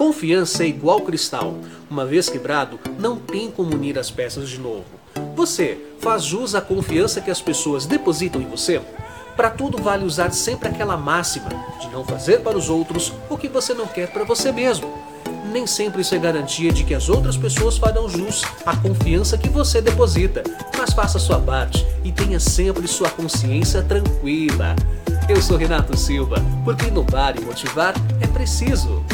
Confiança é igual cristal. Uma vez quebrado, não tem como unir as peças de novo. Você faz jus à confiança que as pessoas depositam em você? Para tudo vale usar sempre aquela máxima de não fazer para os outros o que você não quer para você mesmo. Nem sempre isso é garantia de que as outras pessoas farão jus à confiança que você deposita, mas faça sua parte e tenha sempre sua consciência tranquila. Eu sou Renato Silva, porque inovar e motivar é preciso.